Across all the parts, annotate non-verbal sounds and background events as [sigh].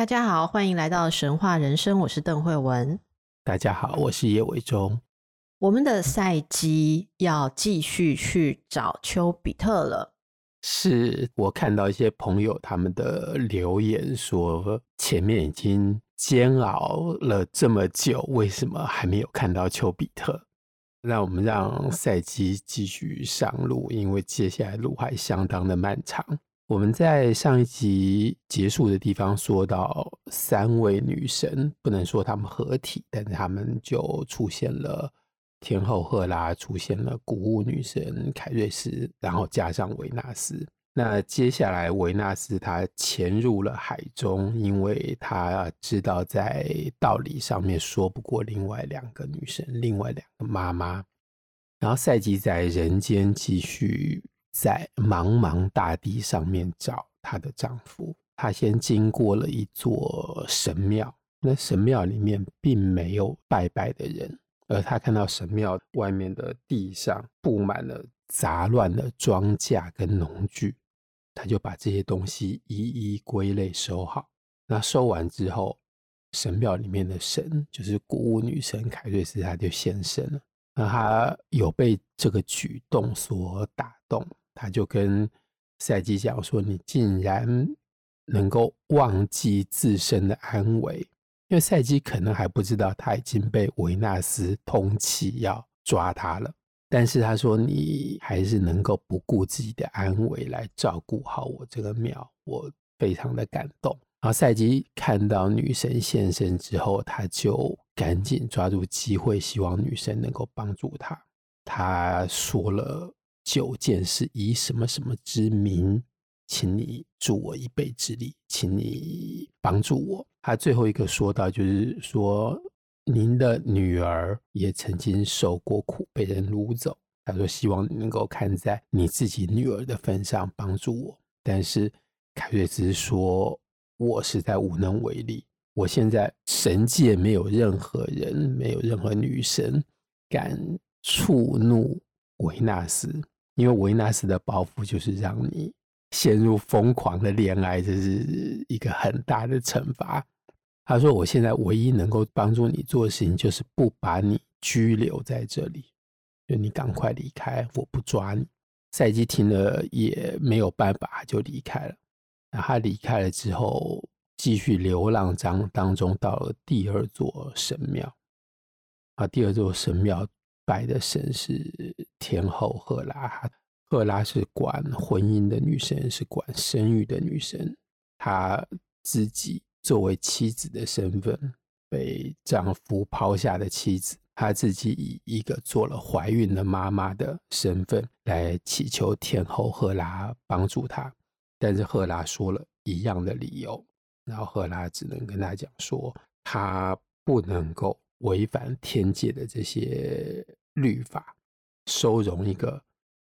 大家好，欢迎来到神话人生，我是邓慧文。大家好，我是叶伟忠。我们的赛姬要继续去找丘比特了。是我看到一些朋友他们的留言说，前面已经煎熬了这么久，为什么还没有看到丘比特？那我们让赛姬继续上路，因为接下来路还相当的漫长。我们在上一集结束的地方说到，三位女神不能说她们合体，但是她们就出现了天后赫拉，出现了谷物女神凯瑞斯，然后加上维纳斯。那接下来维纳斯她潜入了海中，因为她知道在道理上面说不过另外两个女神，另外两个妈妈。然后赛季在人间继续。在茫茫大地上面找她的丈夫，她先经过了一座神庙，那神庙里面并没有拜拜的人，而她看到神庙外面的地上布满了杂乱的庄稼跟农具，她就把这些东西一一归类收好。那收完之后，神庙里面的神就是谷物女神凯瑞斯，她就现身了。那她有被这个举动所打动。他就跟赛姬讲说：“你竟然能够忘记自身的安危，因为赛姬可能还不知道他已经被维纳斯通缉要抓他了。但是他说你还是能够不顾自己的安危来照顾好我这个庙，我非常的感动。然后赛姬看到女神现身之后，他就赶紧抓住机会，希望女神能够帮助他。他说了。”九件事以什么什么之名，请你助我一臂之力，请你帮助我。他最后一个说到，就是说您的女儿也曾经受过苦，被人掳走。他说希望能够看在你自己女儿的份上帮助我。但是凯瑞兹说，我实在无能为力。我现在神界没有任何人，没有任何女神敢触怒维纳斯。因为维纳斯的抱负就是让你陷入疯狂的恋爱，这是一个很大的惩罚。他说：“我现在唯一能够帮助你做的事情，就是不把你拘留在这里，就你赶快离开，我不抓你。”赛姬听了也没有办法，就离开了。那他离开了之后，继续流浪当当中，到了第二座神庙。啊，第二座神庙。拜的神是天后赫拉，赫拉是管婚姻的女神，是管生育的女神。她自己作为妻子的身份，被丈夫抛下的妻子，她自己以一个做了怀孕的妈妈的身份来祈求天后赫拉帮助她，但是赫拉说了一样的理由，然后赫拉只能跟她讲说，她不能够违反天界的这些。律法收容一个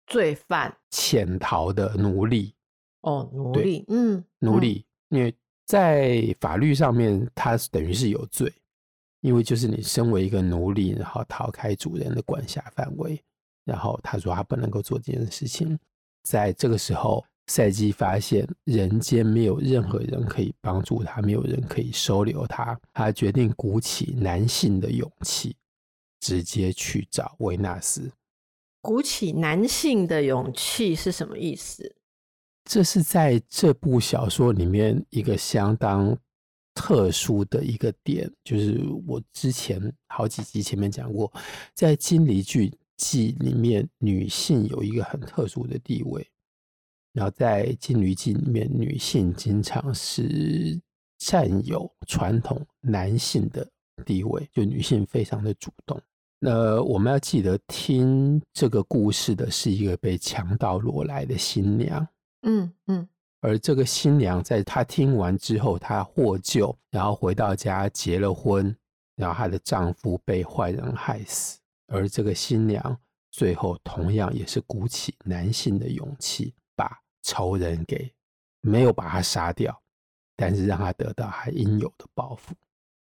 罪犯潜逃的奴隶哦，奴隶，嗯，奴隶，因为在法律上面，他等于是有罪，因为就是你身为一个奴隶，然后逃开主人的管辖范围，然后他说他不能够做这件事情。在这个时候，赛姬发现人间没有任何人可以帮助他，没有人可以收留他，他决定鼓起男性的勇气。直接去找维纳斯，鼓起男性的勇气是什么意思？这是在这部小说里面一个相当特殊的一个点，就是我之前好几集前面讲过，在金离剧记里面，女性有一个很特殊的地位，然后在金离记里面，女性经常是占有传统男性的地位，就女性非常的主动。那我们要记得，听这个故事的是一个被强盗掳来的新娘。嗯嗯，而这个新娘在她听完之后，她获救，然后回到家结了婚，然后她的丈夫被坏人害死，而这个新娘最后同样也是鼓起男性的勇气，把仇人给没有把他杀掉，但是让他得到他应有的报复。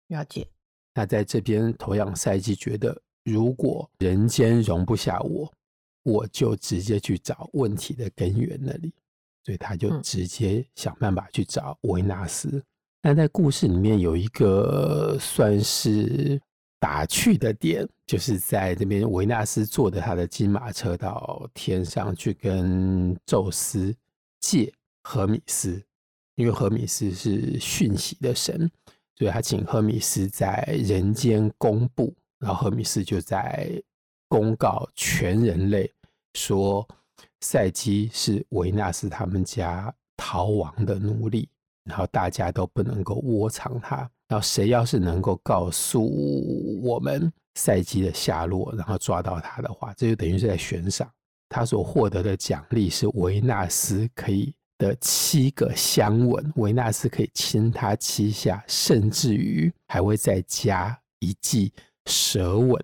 了解。那在这边，同样赛季觉得，如果人间容不下我，我就直接去找问题的根源那里。所以他就直接想办法去找维纳斯。但、嗯、在故事里面有一个算是打趣的点，就是在这边维纳斯坐着他的金马车到天上去跟宙斯借荷米斯，因为荷米斯是讯息的神，所以他请赫米斯在人间公布，然后赫米斯就在公告全人类说。赛姬是维纳斯他们家逃亡的奴隶，然后大家都不能够窝藏他。然后谁要是能够告诉我们赛姬的下落，然后抓到他的话，这就等于是在悬赏。他所获得的奖励是维纳斯可以的七个香吻，维纳斯可以亲他七下，甚至于还会再加一记舌吻。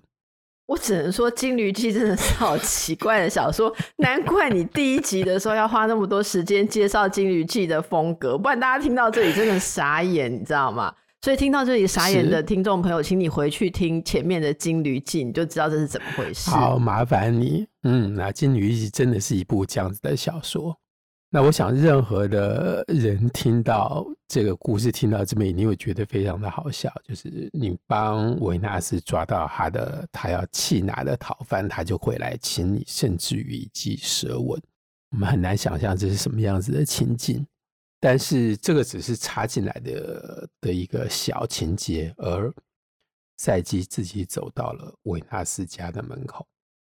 我只能说，《金驴记》真的是好奇怪的小说，难怪你第一集的时候要花那么多时间介绍《金驴记》的风格，不然大家听到这里真的傻眼，你知道吗？所以听到这里傻眼的听众朋友，请你回去听前面的《金驴记》，你就知道这是怎么回事。好，麻烦你。嗯，那《金驴记》真的是一部这样子的小说。那我想，任何的人听到这个故事，听到这边，一定会觉得非常的好笑。就是你帮维纳斯抓到他的他要弃拿的逃犯，他就会来亲你，甚至于一记舌吻。我们很难想象这是什么样子的情境，但是这个只是插进来的的一个小情节。而赛姬自己走到了维纳斯家的门口，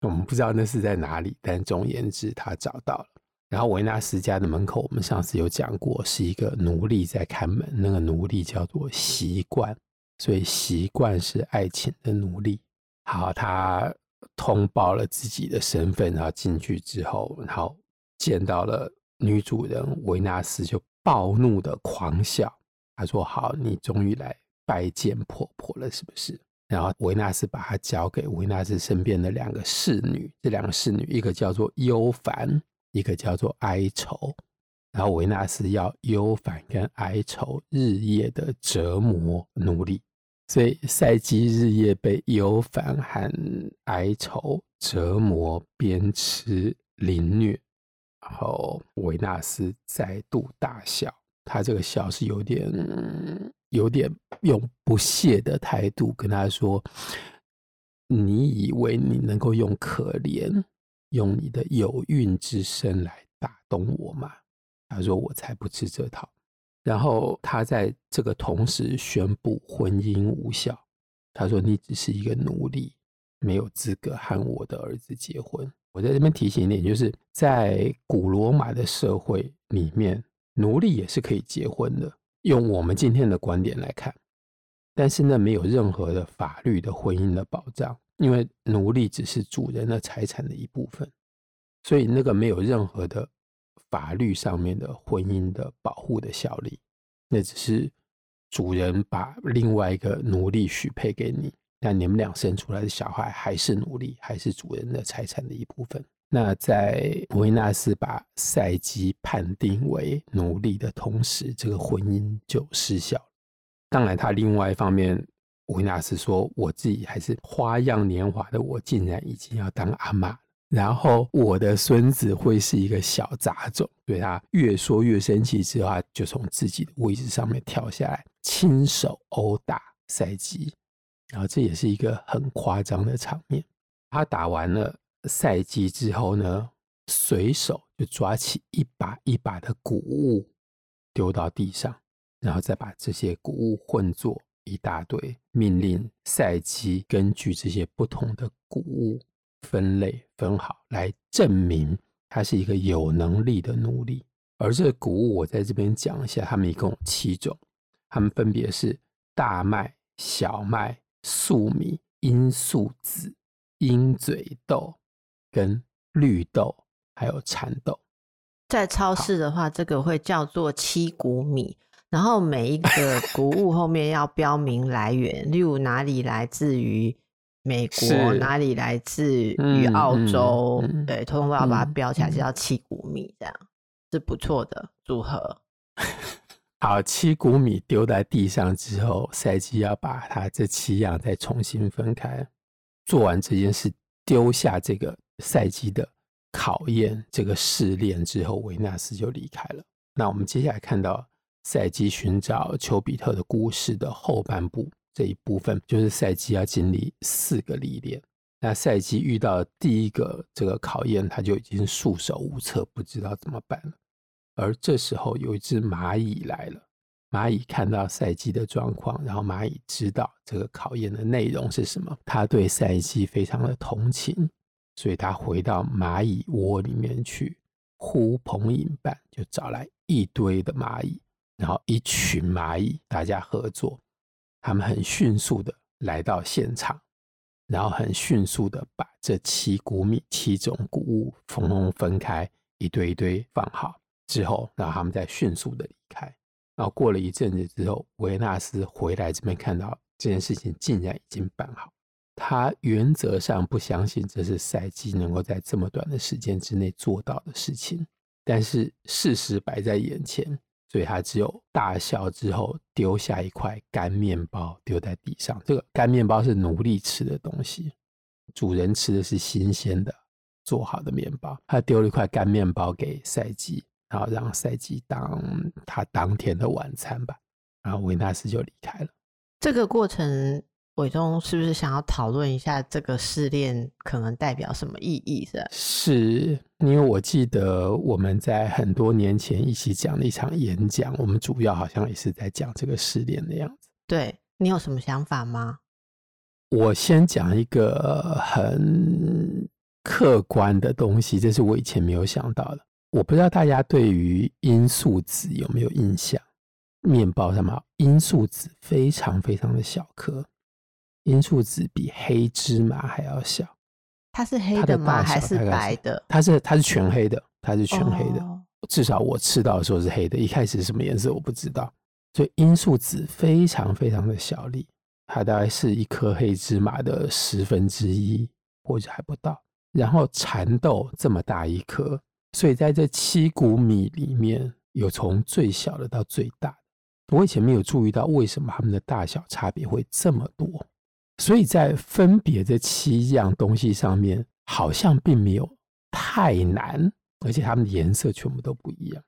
我们不知道那是在哪里，但总而言之，他找到了。然后维纳斯家的门口，我们上次有讲过，是一个奴隶在看门，那个奴隶叫做习惯，所以习惯是爱情的奴隶。好，他通报了自己的身份，然后进去之后，然后见到了女主人维纳斯，就暴怒的狂笑。他说：“好，你终于来拜见婆婆了，是不是？”然后维纳斯把他交给维纳斯身边的两个侍女，这两个侍女，一个叫做优凡。一个叫做哀愁，然后维纳斯要忧烦跟哀愁日夜的折磨奴隶，所以赛姬日夜被忧烦和哀愁折磨、鞭笞、凌虐，然后维纳斯再度大笑，他这个笑是有点、有点用不屑的态度跟他说：“你以为你能够用可怜？”用你的有孕之身来打动我吗？他说：“我才不吃这套。”然后他在这个同时宣布婚姻无效。他说：“你只是一个奴隶，没有资格和我的儿子结婚。”我在这边提醒一点，就是在古罗马的社会里面，奴隶也是可以结婚的。用我们今天的观点来看，但是呢没有任何的法律的婚姻的保障。因为奴隶只是主人的财产的一部分，所以那个没有任何的法律上面的婚姻的保护的效力，那只是主人把另外一个奴隶许配给你，但你们俩生出来的小孩还是奴隶，还是主人的财产的一部分。那在维纳斯把赛姬判定为奴隶的同时，这个婚姻就失效了。当然，他另外一方面。维纳斯说：“我自己还是花样年华的我，竟然已经要当阿嬷，然后我的孙子会是一个小杂种。”对，他越说越生气，之后他就从自己的位置上面跳下来，亲手殴打赛姬。然后这也是一个很夸张的场面。他打完了赛姬之后呢，随手就抓起一把一把的谷物丢到地上，然后再把这些谷物混作。一大堆命令，赛姬根据这些不同的谷物分类分好，来证明它是一个有能力的奴隶。而这个谷物，我在这边讲一下，他们一共有七种，他们分别是大麦、小麦、粟米、罂粟子、鹰嘴豆跟绿豆，还有蚕豆。在超市的话，这个会叫做七谷米，然后每一个谷物后面要标明来源，[laughs] 例如哪里来自于美国，哪里来自于澳洲，嗯嗯、对，通通都要把它标起来，就叫七谷米，这样、嗯、是不错的组合。[laughs] 好，七谷米丢在地上之后，赛季要把它这七样再重新分开。做完这件事，丢下这个赛季的考验，这个试炼之后，维纳斯就离开了。那我们接下来看到赛姬寻找丘比特的故事的后半部这一部分，就是赛姬要经历四个历练。那赛姬遇到第一个这个考验，他就已经束手无策，不知道怎么办了。而这时候有一只蚂蚁来了。蚂蚁看到赛姬的状况，然后蚂蚁知道这个考验的内容是什么，他对赛姬非常的同情，所以他回到蚂蚁窝里面去呼朋引伴，就找来一堆的蚂蚁，然后一群蚂蚁大家合作，他们很迅速的来到现场，然后很迅速的把这七谷米七种谷物统统分开，一堆一堆放好之后，然后他们再迅速的离开。然后过了一阵子之后，维纳斯回来这边看到这件事情竟然已经办好，他原则上不相信这是赛姬能够在这么短的时间之内做到的事情，但是事实摆在眼前，所以他只有大笑之后丢下一块干面包丢在地上。这个干面包是奴隶吃的东西，主人吃的是新鲜的做好的面包。他丢了一块干面包给赛姬。然后让赛姬当他当天的晚餐吧，然后维纳斯就离开了。这个过程，伟忠是不是想要讨论一下这个试炼可能代表什么意义？是是，因为我记得我们在很多年前一起讲了一场演讲，我们主要好像也是在讲这个试炼的样子。对，你有什么想法吗？我先讲一个很客观的东西，这是我以前没有想到的。我不知道大家对于罂粟籽有没有印象？面包上面罂粟籽非常非常的小颗，罂粟籽比黑芝麻还要小。它是黑的吗？还是白的？它是它是全黑的，它是全黑的。哦、至少我吃到的时候是黑的。一开始是什么颜色我不知道。所以罂粟籽非常非常的小粒，它大概是一颗黑芝麻的十分之一或者还不到。然后蚕豆这么大一颗。所以在这七谷米里面，有从最小的到最大的。我以前没有注意到为什么它们的大小差别会这么多。所以在分别这七样东西上面，好像并没有太难，而且它们的颜色全部都不一样。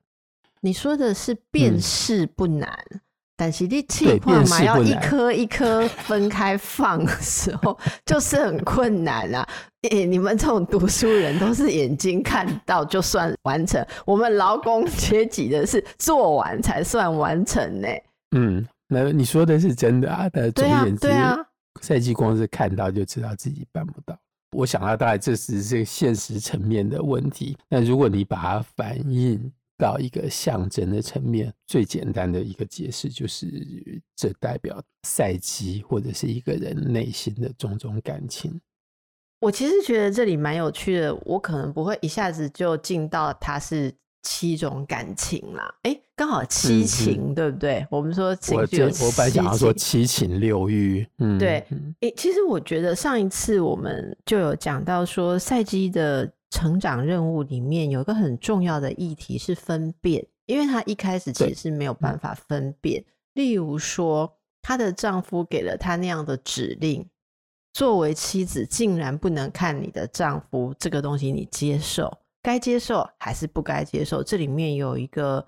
你说的是辨识不难。嗯但是你气泡嘛，要一颗一颗分开放的时候，[laughs] 就是很困难啊！欸，你们这种读书人都是眼睛看到就算完成，我们劳工阶级的是做完才算完成呢。嗯，那你说的是真的啊？但总而言之，赛季光是看到就知道自己办不到。我想到大概这是这个现实层面的问题。那如果你把它反映，到一个象征的层面，最简单的一个解释就是，这代表赛季或者是一个人内心的种种感情。我其实觉得这里蛮有趣的，我可能不会一下子就进到它是七种感情啦。哎、欸，刚好七情，对不对？我们说情绪有七情，我我本来想要说七情六欲。嗯，对。哎、欸，其实我觉得上一次我们就有讲到说赛姬的。成长任务里面有一个很重要的议题是分辨，因为她一开始其实是没有办法分辨。例如说，她的丈夫给了她那样的指令，作为妻子竟然不能看你的丈夫这个东西，你接受，该接受还是不该接受？这里面有一个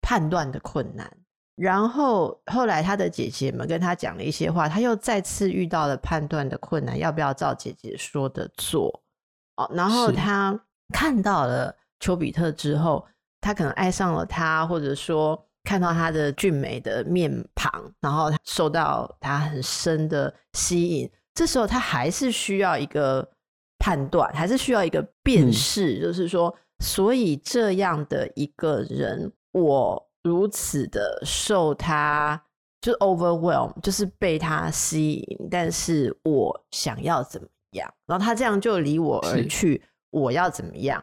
判断的困难。然后后来他的姐姐们跟他讲了一些话，他又再次遇到了判断的困难，要不要照姐姐说的做？哦，然后他看到了丘比特之后，他可能爱上了他，或者说看到他的俊美的面庞，然后受到他很深的吸引。这时候他还是需要一个判断，还是需要一个辨识，嗯、就是说，所以这样的一个人，我如此的受他就是 overwhelm，就是被他吸引，但是我想要怎么样？然后他这样就离我而去，我要怎么样？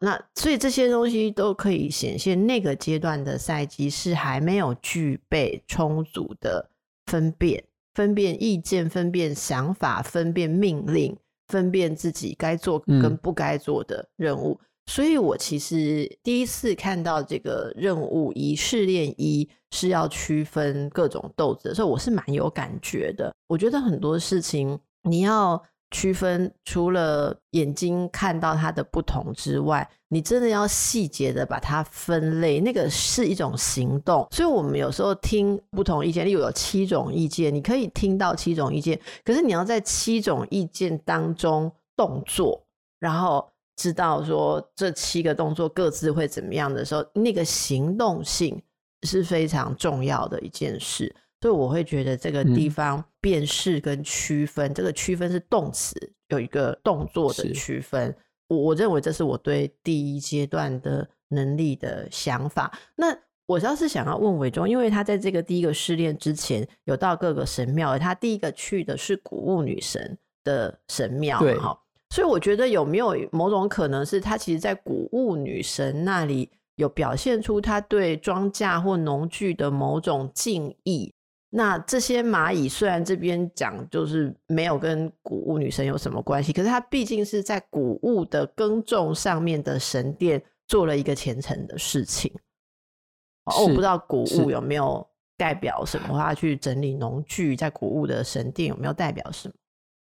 那所以这些东西都可以显现那个阶段的赛季是还没有具备充足的分辨、分辨意见、分辨想法、分辨命令、分辨自己该做跟不该做的任务。嗯、所以我其实第一次看到这个任务一试炼一是要区分各种豆子的时候，我是蛮有感觉的。我觉得很多事情你要。区分除了眼睛看到它的不同之外，你真的要细节的把它分类，那个是一种行动。所以，我们有时候听不同意见，例如有七种意见，你可以听到七种意见，可是你要在七种意见当中动作，然后知道说这七个动作各自会怎么样的时候，那个行动性是非常重要的一件事。所以我会觉得这个地方辨识跟区分，嗯、这个区分是动词，有一个动作的区分。我我认为这是我对第一阶段的能力的想法。那我倒是想要问伟忠，因为他在这个第一个试炼之前有到各个神庙，他第一个去的是谷物女神的神庙，对，所以我觉得有没有某种可能是他其实，在谷物女神那里有表现出他对庄稼或农具的某种敬意。那这些蚂蚁虽然这边讲就是没有跟谷物女神有什么关系，可是它毕竟是在谷物的耕种上面的神殿做了一个虔诚的事情。哦，我不知道谷物有没有代表什么，他去整理农具，在谷物的神殿有没有代表什么？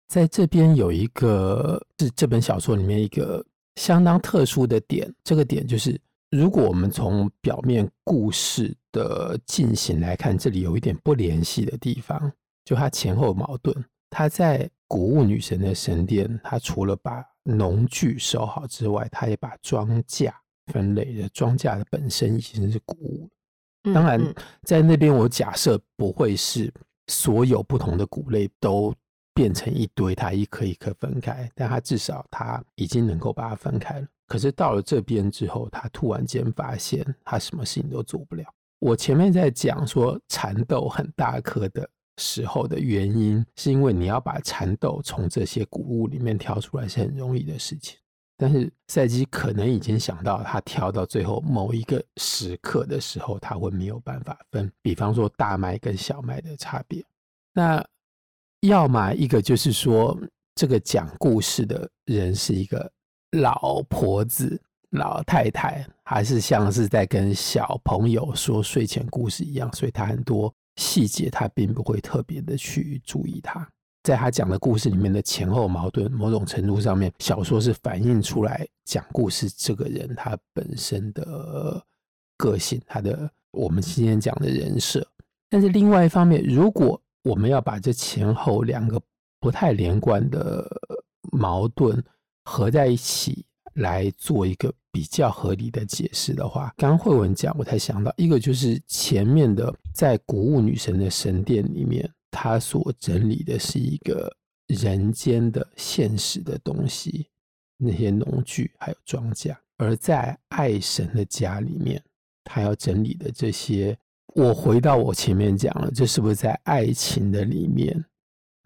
在这边有一个是这本小说里面一个相当特殊的点，这个点就是。如果我们从表面故事的进行来看，这里有一点不联系的地方，就它前后矛盾。他在谷物女神的神殿，他除了把农具收好之外，他也把庄稼分类的，庄稼的本身已经是谷物。当然，在那边我假设不会是所有不同的谷类都变成一堆，它一颗一颗分开，但它至少它已经能够把它分开了。可是到了这边之后，他突然间发现他什么事情都做不了。我前面在讲说蚕豆很大颗的时候的原因，是因为你要把蚕豆从这些谷物里面挑出来是很容易的事情。但是赛基可能已经想到，他挑到最后某一个时刻的时候，他会没有办法分。比方说大麦跟小麦的差别，那要么一个就是说，这个讲故事的人是一个。老婆子、老太太，还是像是在跟小朋友说睡前故事一样，所以他很多细节他并不会特别的去注意他。在他讲的故事里面的前后矛盾，某种程度上面，小说是反映出来讲故事这个人他本身的个性，他的我们今天讲的人设。但是另外一方面，如果我们要把这前后两个不太连贯的矛盾，合在一起来做一个比较合理的解释的话，刚刚慧文讲，我才想到一个，就是前面的在谷物女神的神殿里面，她所整理的是一个人间的现实的东西，那些农具还有庄稼；而在爱神的家里面，她要整理的这些，我回到我前面讲了，这是不是在爱情的里面？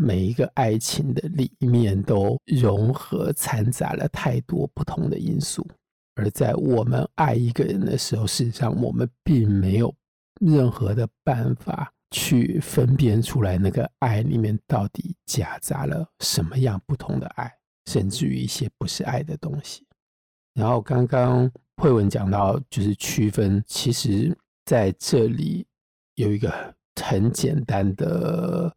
每一个爱情的里面都融合掺杂了太多不同的因素，而在我们爱一个人的时候，事实上我们并没有任何的办法去分辨出来那个爱里面到底夹杂了什么样不同的爱，甚至于一些不是爱的东西。然后刚刚慧文讲到，就是区分，其实在这里有一个很简单的。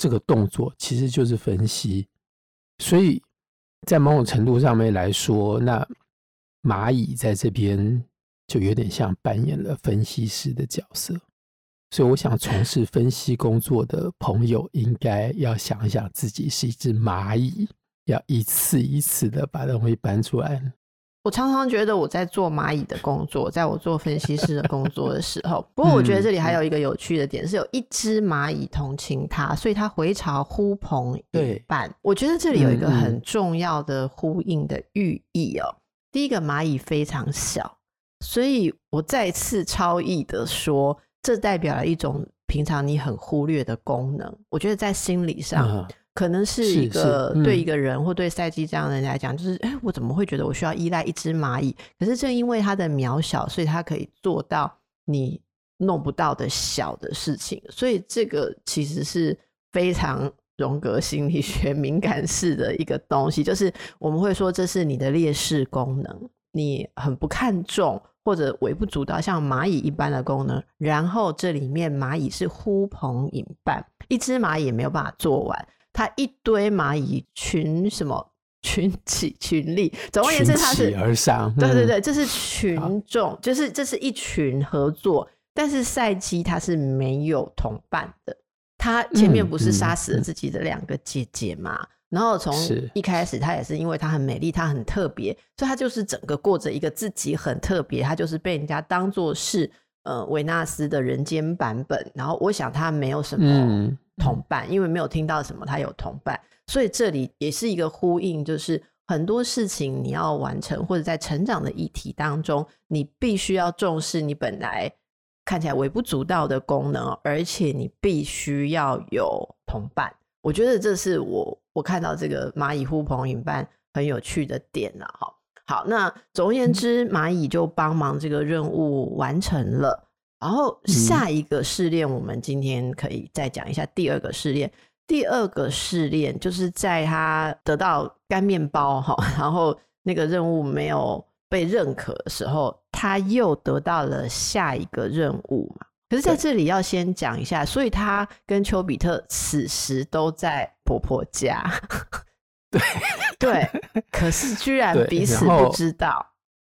这个动作其实就是分析，所以在某种程度上面来说，那蚂蚁在这边就有点像扮演了分析师的角色。所以，我想从事分析工作的朋友应该要想一想，自己是一只蚂蚁，要一次一次的把东西搬出来。我常常觉得我在做蚂蚁的工作，在我做分析师的工作的时候。[laughs] 不过我觉得这里还有一个有趣的点，是有一只蚂蚁同情它，所以它回巢呼朋引伴。我觉得这里有一个很重要的呼应的寓意哦。第一个蚂蚁非常小，所以我再次超意的说，这代表了一种平常你很忽略的功能。我觉得在心理上，可能是一个对一个人或对赛季这样的人来讲，就是哎，我怎么会觉得我需要依赖一只蚂蚁？可是正因为它的渺小，所以它可以做到你弄不到的小的事情。所以这个其实是非常荣格心理 [laughs] 学敏感式的一个东西，就是我们会说这是你的劣势功能，你很不看重。或者微不足道，像蚂蚁一般的功能，然后这里面蚂蚁是呼朋引伴，一只蚂蚁也没有办法做完，它一堆蚂蚁群什么 [laughs] 群起群力，总而言之，它是而上，对对对，这是群众，就是这是一群合作，但是赛基他是没有同伴的，他前面不是杀死了自己的两个姐姐嘛？嗯嗯然后从一开始，他也是因为她很美丽，她很特别，所以她就是整个过着一个自己很特别，她就是被人家当做是呃维纳斯的人间版本。然后我想她没有什么同伴，嗯、因为没有听到什么他有同伴，所以这里也是一个呼应，就是很多事情你要完成或者在成长的议题当中，你必须要重视你本来看起来微不足道的功能，而且你必须要有同伴。我觉得这是我我看到这个蚂蚁呼朋引伴很有趣的点了哈。好，那总而言之，蚂蚁就帮忙这个任务完成了。然后下一个试炼，我们今天可以再讲一下第二个试炼。第二个试炼就是在他得到干面包哈，[laughs] 然后那个任务没有被认可的时候，他又得到了下一个任务嘛。可是在这里要先讲一下，所以他跟丘比特此时都在婆婆家，[laughs] 对对，可是居然彼此不知道。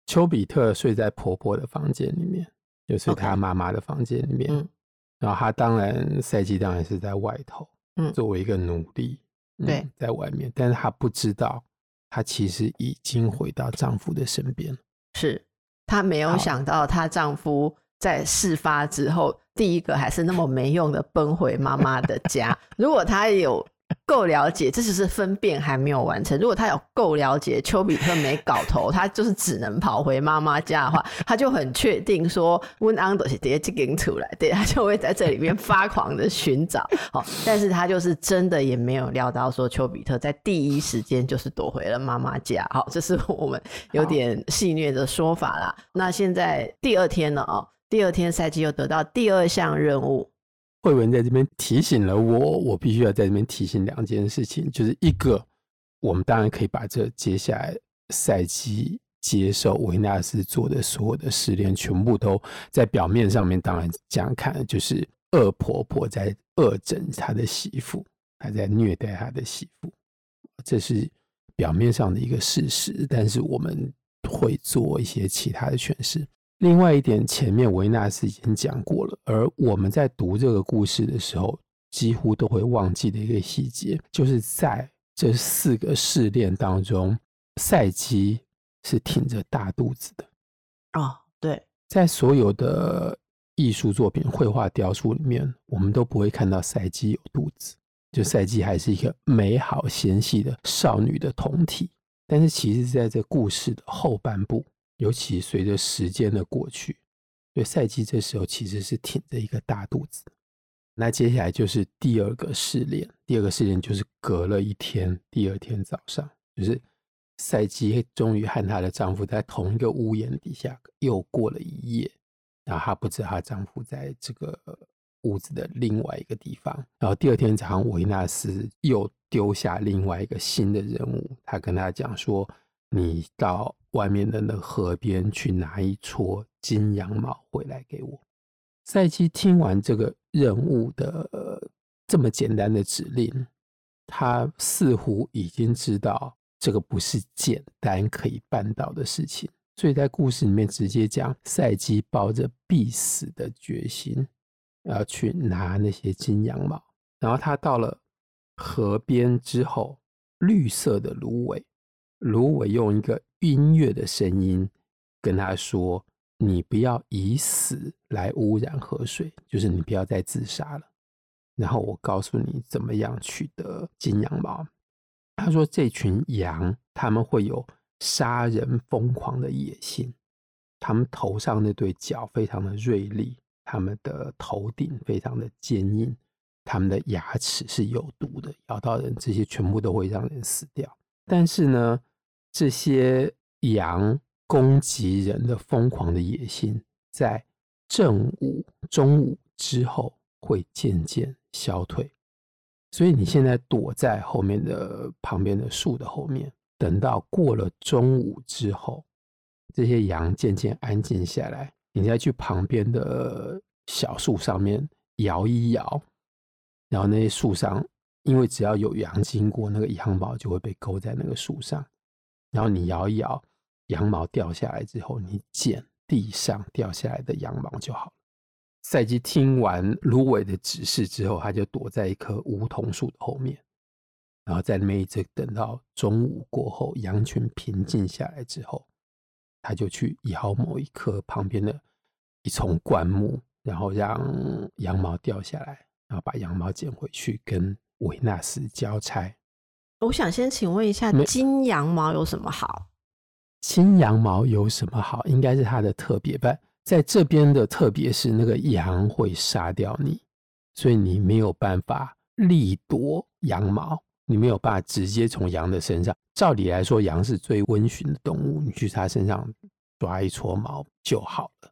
丘比特睡在婆婆的房间里面，就是他妈妈的房间里面。Okay. 然后他当然赛季当然是在外头，嗯，作为一个奴隶，对、嗯，在外面，但是她不知道，她其实已经回到丈夫的身边。是她没有想到，她丈夫。在事发之后，第一个还是那么没用的奔回妈妈的家。如果她有 [laughs] 够了解，这只是分辨还没有完成。如果他有够了解丘比特没搞头，[laughs] 他就是只能跑回妈妈家的话，他就很确定说温安德是直接这个出来，对，他就会在这里面发狂的寻找。[laughs] 好，但是他就是真的也没有料到说丘比特在第一时间就是躲回了妈妈家。好，这是我们有点戏谑的说法啦。那现在第二天了啊。第二天，赛季又得到第二项任务。慧文在这边提醒了我，我必须要在这边提醒两件事情，就是一个，我们当然可以把这接下来赛季接受维纳斯做的所有的试炼，全部都在表面上面，当然这样看，就是恶婆婆在恶整她的媳妇，还在虐待她的媳妇，这是表面上的一个事实，但是我们会做一些其他的诠释。另外一点，前面维纳斯已经讲过了，而我们在读这个故事的时候，几乎都会忘记的一个细节，就是在这四个试炼当中，赛姬是挺着大肚子的。哦，对，在所有的艺术作品、绘画、雕塑里面，我们都不会看到赛姬有肚子，就赛姬还是一个美好纤细的少女的酮体。但是，其实在这故事的后半部。尤其随着时间的过去，所以赛季这时候其实是挺着一个大肚子。那接下来就是第二个试炼，第二个试炼就是隔了一天，第二天早上，就是赛季终于和她的丈夫在同一个屋檐底下又过了一夜。然后她不知道她丈夫在这个屋子的另外一个地方。然后第二天早上，维纳斯又丢下另外一个新的任务，她跟她讲说：“你到。”外面的那河边去拿一撮金羊毛回来给我。赛姬听完这个任务的、呃、这么简单的指令，他似乎已经知道这个不是简单可以办到的事情，所以在故事里面直接讲，赛姬抱着必死的决心要去拿那些金羊毛。然后他到了河边之后，绿色的芦苇，芦苇用一个。音乐的声音跟他说：“你不要以死来污染河水，就是你不要再自杀了。然后我告诉你怎么样取得金羊毛。”他说：“这群羊他们会有杀人疯狂的野性，他们头上那对角非常的锐利，他们的头顶非常的坚硬，他们的牙齿是有毒的，咬到人这些全部都会让人死掉。但是呢，这些羊攻击人的疯狂的野心，在正午、中午之后会渐渐消退。所以你现在躲在后面的旁边的树的后面，等到过了中午之后，这些羊渐渐安静下来，你再去旁边的小树上面摇一摇，然后那些树上，因为只要有羊经过，那个羊毛就会被勾在那个树上，然后你摇一摇，羊毛掉下来之后，你捡地上掉下来的羊毛就好了。赛姬听完芦苇的指示之后，他就躲在一棵梧桐树的后面，然后在那边一直等到中午过后，羊群平静下来之后，他就去摇某一棵旁边的一丛灌木，然后让羊毛掉下来，然后把羊毛捡回去跟维纳斯交差。我想先请问一下，金羊毛有什么好？金羊毛有什么好？应该是它的特别吧。在这边的特别是那个羊会杀掉你，所以你没有办法力夺羊毛，你没有办法直接从羊的身上。照理来说，羊是最温驯的动物，你去它身上抓一撮毛就好了。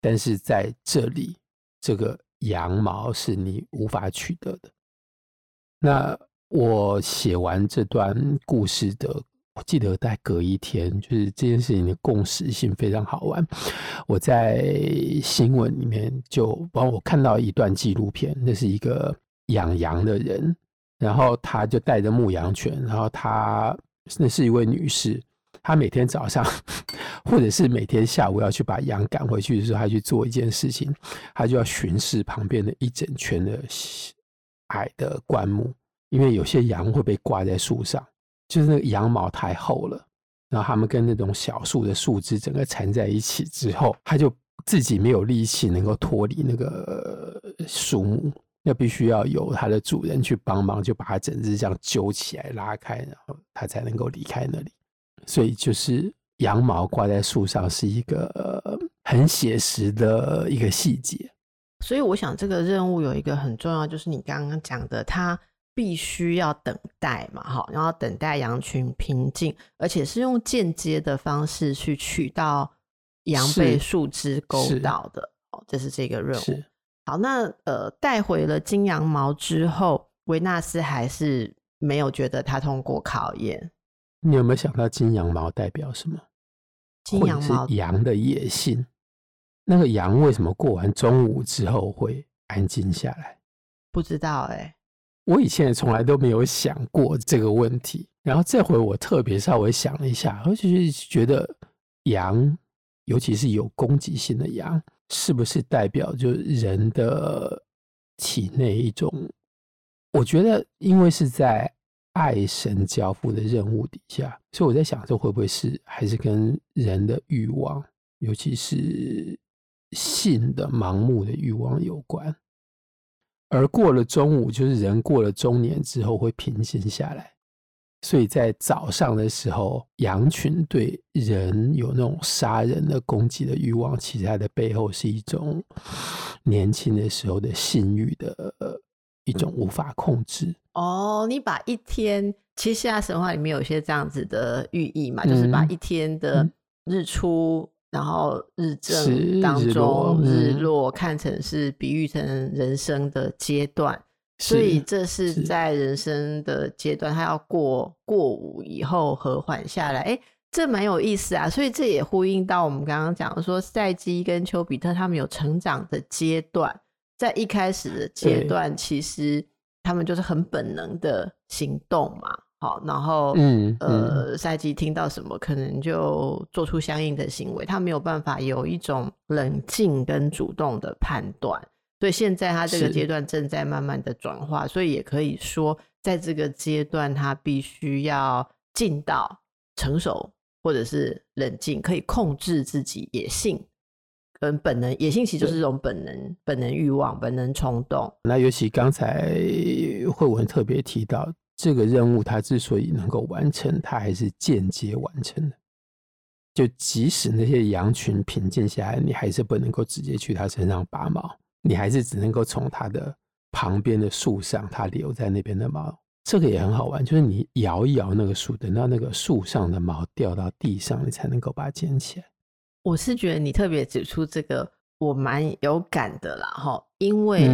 但是在这里，这个羊毛是你无法取得的。那我写完这段故事的。我记得在隔一天，就是这件事情的共识性非常好玩。我在新闻里面就帮我看到一段纪录片，那是一个养羊的人，然后他就带着牧羊犬，然后他那是一位女士，她每天早上 [laughs] 或者是每天下午要去把羊赶回去的时候，她去做一件事情，她就要巡视旁边的一整圈的矮的灌木，因为有些羊会被挂在树上。就是那个羊毛太厚了，然后他们跟那种小树的树枝整个缠在一起之后，他就自己没有力气能够脱离那个树木，那必须要有它的主人去帮忙，就把它整只这样揪起来拉开，然后它才能够离开那里。所以就是羊毛挂在树上是一个很写实的一个细节。所以我想这个任务有一个很重要，就是你刚刚讲的它。必须要等待嘛，哈，然后等待羊群平静，而且是用间接的方式去取到羊被树枝勾到的，哦，这是这个任务。好，那呃，带回了金羊毛之后，维纳斯还是没有觉得他通过考验。你有没有想到金羊毛代表什么？金羊毛，羊的野性。那个羊为什么过完中午之后会安静下来？不知道哎、欸。我以前也从来都没有想过这个问题，然后这回我特别稍微想了一下，我就是觉得羊，尤其是有攻击性的羊，是不是代表就人的体内一种？我觉得，因为是在爱神交付的任务底下，所以我在想，这会不会是还是跟人的欲望，尤其是性的盲目的欲望有关？而过了中午，就是人过了中年之后会平静下来，所以在早上的时候，羊群对人有那种杀人的攻击的欲望，其实它的背后是一种年轻的时候的性欲的一种无法控制。哦，你把一天，其实希腊神话里面有些这样子的寓意嘛，就是把一天的日出。然后日正当中，日落看成是比喻成人生的阶段，所以这是在人生的阶段，他要过过午以后和缓下来。哎，这蛮有意思啊！所以这也呼应到我们刚刚讲的说，赛基跟丘比特他们有成长的阶段，在一开始的阶段，其实他们就是很本能的行动嘛。好，然后，嗯，呃，赛季听到什么，可能就做出相应的行为。他没有办法有一种冷静跟主动的判断，所以现在他这个阶段正在慢慢的转化，所以也可以说，在这个阶段，他必须要进到成熟或者是冷静，可以控制自己野性跟本能。野性其实就是这种本能、本能欲望、本能冲动。那尤其刚才慧文特别提到。这个任务，他之所以能够完成，他还是间接完成的。就即使那些羊群平静下来，你还是不能够直接去它身上拔毛，你还是只能够从它的旁边的树上，它留在那边的毛，这个也很好玩。就是你摇一摇那个树，等到那个树上的毛掉到地上，你才能够把它捡起来。我是觉得你特别指出这个，我蛮有感的啦，哈，因为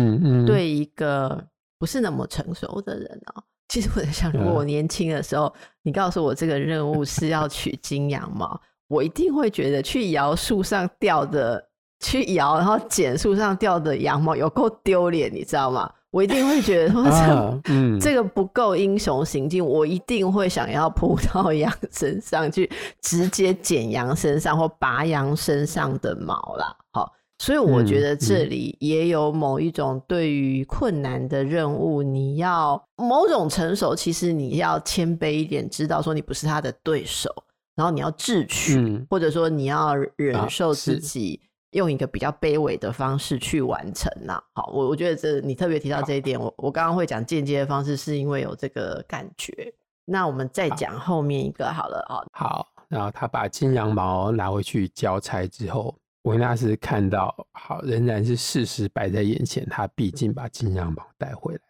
对一个不是那么成熟的人啊、其实我在想，如果我年轻的时候，嗯、你告诉我这个任务是要取金羊毛，我一定会觉得去摇树上掉的。去摇，然后捡树上掉的羊毛，有够丢脸，你知道吗？我一定会觉得说 [laughs] 这，啊嗯、这个不够英雄行径，我一定会想要扑到 [laughs] 羊身上去，直接剪羊身上或拔羊身上的毛啦。好，所以我觉得这里也有某一种对于困难的任务，你要某种成熟，其实你要谦卑一点，知道说你不是他的对手，然后你要智取，嗯、或者说你要忍受自己。啊用一个比较卑微的方式去完成呐，好，我我觉得这你特别提到这一点，我我刚刚会讲间接的方式，是因为有这个感觉。那我们再讲后面一个好了啊。好，然后他把金羊毛拿回去交差之后，维纳斯看到好仍然是事实摆在眼前，他毕竟把金羊毛带回来，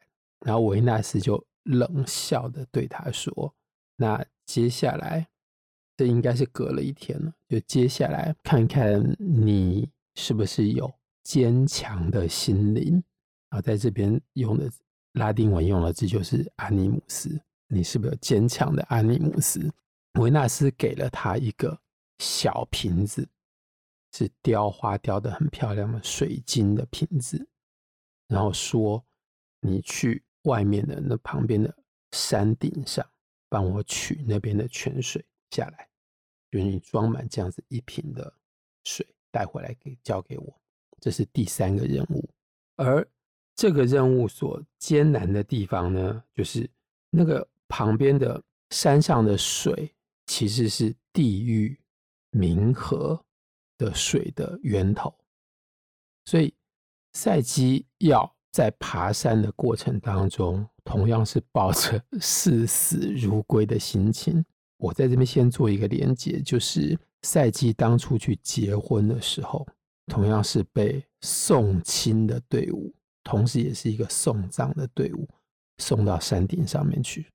然后维纳斯就冷笑的对他说：“那接下来。”这应该是隔了一天了，就接下来看看你是不是有坚强的心灵啊，在这边用的拉丁文用的字就是阿尼姆斯，你是不是有坚强的阿尼姆斯？维纳斯给了他一个小瓶子，是雕花雕得很漂亮的水晶的瓶子，然后说：“你去外面的那旁边的山顶上，帮我取那边的泉水。”下来，就是你装满这样子一瓶的水带回来给交给我，这是第三个任务。而这个任务所艰难的地方呢，就是那个旁边的山上的水其实是地狱冥河的水的源头，所以赛姬要在爬山的过程当中，同样是抱着 [laughs] 视死如归的心情。我在这边先做一个连结，就是赛基当初去结婚的时候，同样是被送亲的队伍，同时也是一个送葬的队伍，送到山顶上面去。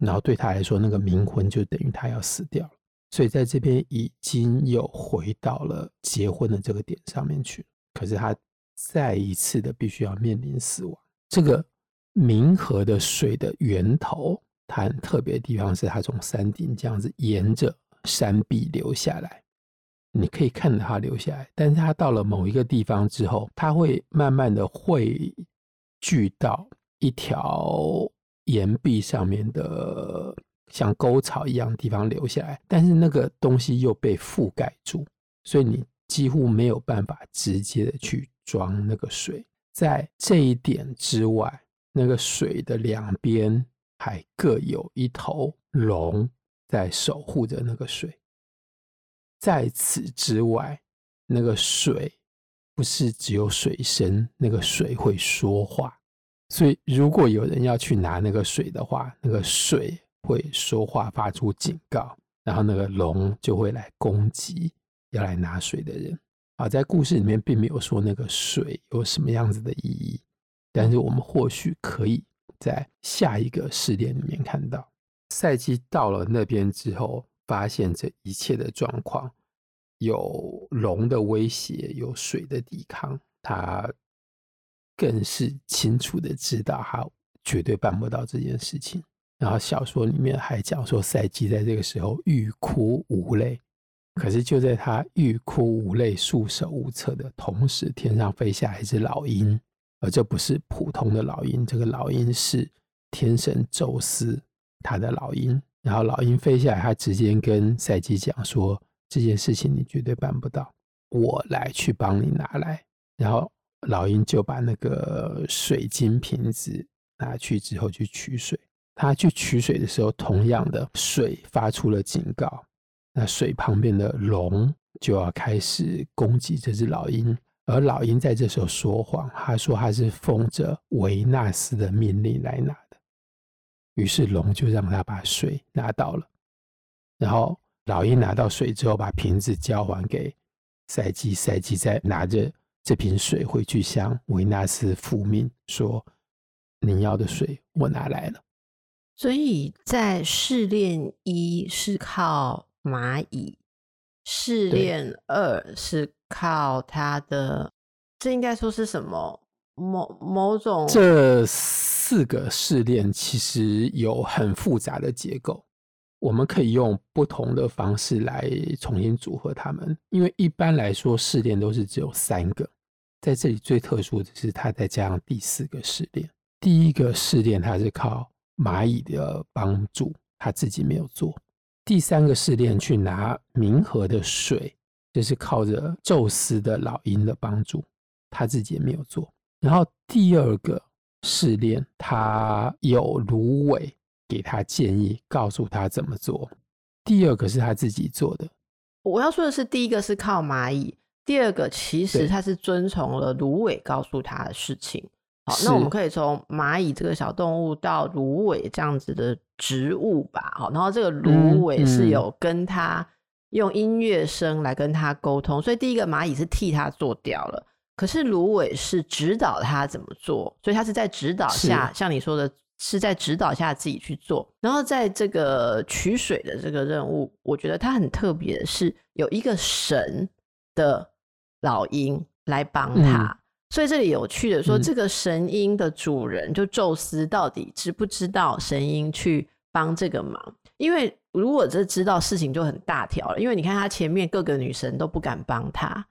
然后对他来说，那个冥婚就等于他要死掉了。所以在这边已经又回到了结婚的这个点上面去。可是他再一次的必须要面临死亡。这个冥河的水的源头。它很特别的地方是，它从山顶这样子沿着山壁流下来，你可以看到它流下来。但是它到了某一个地方之后，它会慢慢的汇聚到一条岩壁上面的像沟槽一样的地方流下来，但是那个东西又被覆盖住，所以你几乎没有办法直接的去装那个水。在这一点之外，那个水的两边。还各有一头龙在守护着那个水。在此之外，那个水不是只有水深，那个水会说话。所以，如果有人要去拿那个水的话，那个水会说话，发出警告，然后那个龙就会来攻击要来拿水的人。啊，在故事里面并没有说那个水有什么样子的意义，但是我们或许可以。在下一个试炼里面看到，赛季到了那边之后，发现这一切的状况，有龙的威胁，有水的抵抗，他更是清楚的知道他绝对办不到这件事情。然后小说里面还讲说，赛姬在这个时候欲哭无泪，可是就在他欲哭无泪、束手无策的同时，天上飞下来一只老鹰。而这不是普通的老鹰，这个老鹰是天神宙斯他的老鹰。然后老鹰飞下来，他直接跟赛姬讲说：“这件事情你绝对办不到，我来去帮你拿来。”然后老鹰就把那个水晶瓶子拿去之后去取水。他去取水的时候，同样的水发出了警告，那水旁边的龙就要开始攻击这只老鹰。而老鹰在这时候说谎，他说他是奉着维纳斯的命令来拿的，于是龙就让他把水拿到了。然后老鹰拿到水之后，把瓶子交还给赛姬，赛姬再拿着这瓶水回去向维纳斯复命，说你要的水我拿来了。所以在试炼一是靠蚂蚁，试炼二是靠它的，这应该说是什么？某某种？这四个试炼其实有很复杂的结构，我们可以用不同的方式来重新组合它们。因为一般来说试炼都是只有三个，在这里最特殊的是它再加上第四个试炼。第一个试炼它是靠。蚂蚁的帮助，他自己没有做。第三个试炼去拿冥河的水，就是靠着宙斯的老鹰的帮助，他自己也没有做。然后第二个试炼，他有芦苇给他建议，告诉他怎么做。第二个是他自己做的。我要说的是，第一个是靠蚂蚁，第二个其实他是遵从了芦苇告诉他的事情。好，那我们可以从蚂蚁这个小动物到芦苇这样子的植物吧。好，然后这个芦苇是有跟它用音乐声来跟它沟通，所以第一个蚂蚁是替它做掉了，可是芦苇是指导它怎么做，所以它是在指导下，像你说的是在指导下自己去做。然后在这个取水的这个任务，我觉得它很特别的是有一个神的老鹰来帮他。嗯所以这里有趣的说，这个神鹰的主人就宙斯到底知不知道神鹰去帮这个忙？因为如果这知道事情就很大条了。因为你看他前面各个女神都不敢帮他，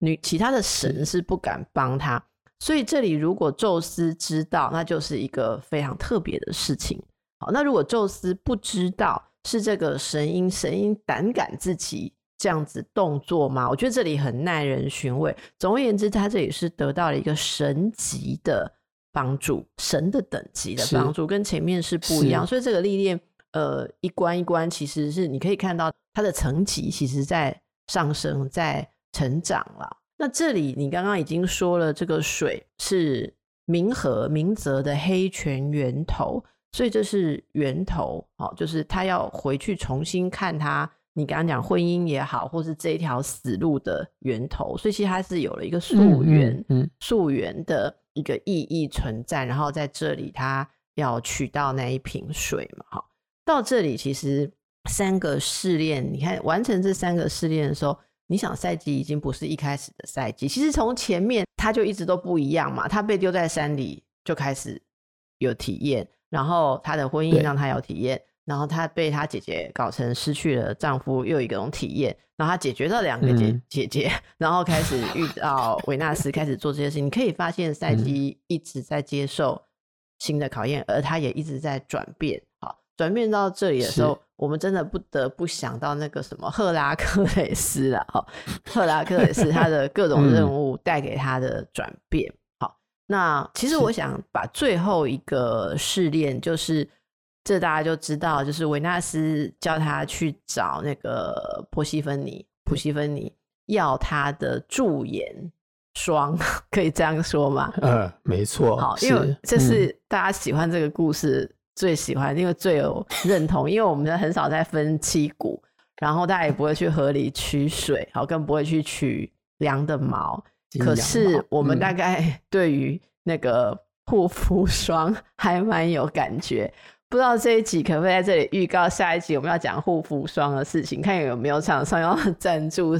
女其他的神是不敢帮他。所以这里如果宙斯知道，那就是一个非常特别的事情。好，那如果宙斯不知道，是这个神鹰，神鹰胆敢自己。这样子动作吗？我觉得这里很耐人寻味。总而言之，他这里是得到了一个神级的帮助，神的等级的帮助，跟前面是不一样。所以这个历练，呃，一关一关，其实是你可以看到它的层级，其实在上升，在成长了。那这里你刚刚已经说了，这个水是明和明泽的黑泉源头，所以这是源头，哦，就是他要回去重新看他。你刚刚讲婚姻也好，或是这一条死路的源头，所以其实它是有了一个溯源、溯源的一个意义存在。然后在这里，他要取到那一瓶水嘛，哈。到这里，其实三个试炼，你看完成这三个试炼的时候，你想赛季已经不是一开始的赛季，其实从前面他就一直都不一样嘛。他被丢在山里就开始有体验，然后他的婚姻让他有体验。然后她被她姐姐搞成失去了丈夫，又有一种体验。然后她解决了两个姐、嗯、姐姐，然后开始遇到维纳斯，开始做这些事情。你可以发现赛基一直在接受新的考验，而她也一直在转变。好，转变到这里的时候，我们真的不得不想到那个什么赫拉克雷斯了。好，赫拉克雷斯他的各种任务带给他的转变。好，那其实我想把最后一个试炼就是。这大家就知道，就是维纳斯叫他去找那个波西芬尼，普西芬尼要他的驻颜霜，[laughs] 可以这样说吗？嗯，没错。好，因为这是大家喜欢这个故事最喜欢，因为最有认同。因为我们很少在分七股，然后大家也不会去河里取水，好，更不会去取羊的毛。可是我们大概对于那个护肤霜 [laughs] 还蛮有感觉。不知道这一集可不可以在这里预告下一集我们要讲护肤霜的事情，看有没有厂商要 [laughs] 赞助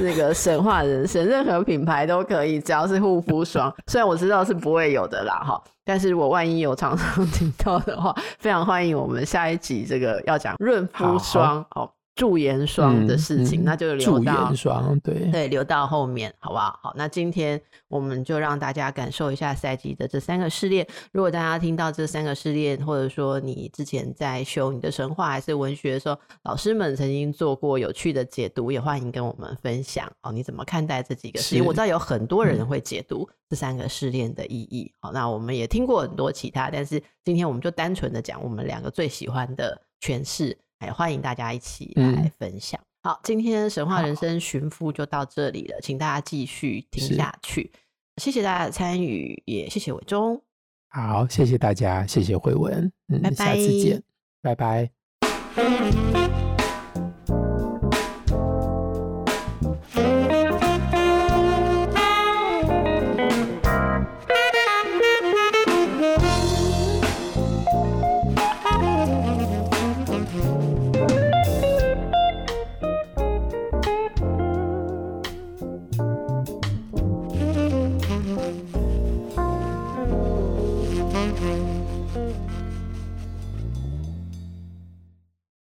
那个神话人生，任何品牌都可以，只要是护肤霜。虽然我知道是不会有的啦，哈，但是如果万一有厂商 [laughs] 听到的话，非常欢迎我们下一集这个要讲润肤霜哦。驻颜霜的事情，嗯嗯、那就留到驻颜霜，对对，留到后面，好不好？好，那今天我们就让大家感受一下赛季的这三个试炼。如果大家听到这三个试炼，或者说你之前在修你的神话还是文学的时候，老师们曾经做过有趣的解读，也欢迎跟我们分享哦。你怎么看待这几个试炼？我知道有很多人会解读这三个试炼的意义。好，那我们也听过很多其他，但是今天我们就单纯的讲我们两个最喜欢的诠释。哎，欢迎大家一起来分享。嗯、好，今天神话人生寻夫就到这里了，请大家继续听下去。谢谢大家的参与，也谢谢伟忠。好，谢谢大家，谢谢慧文，嗯，拜拜，下次见，拜拜。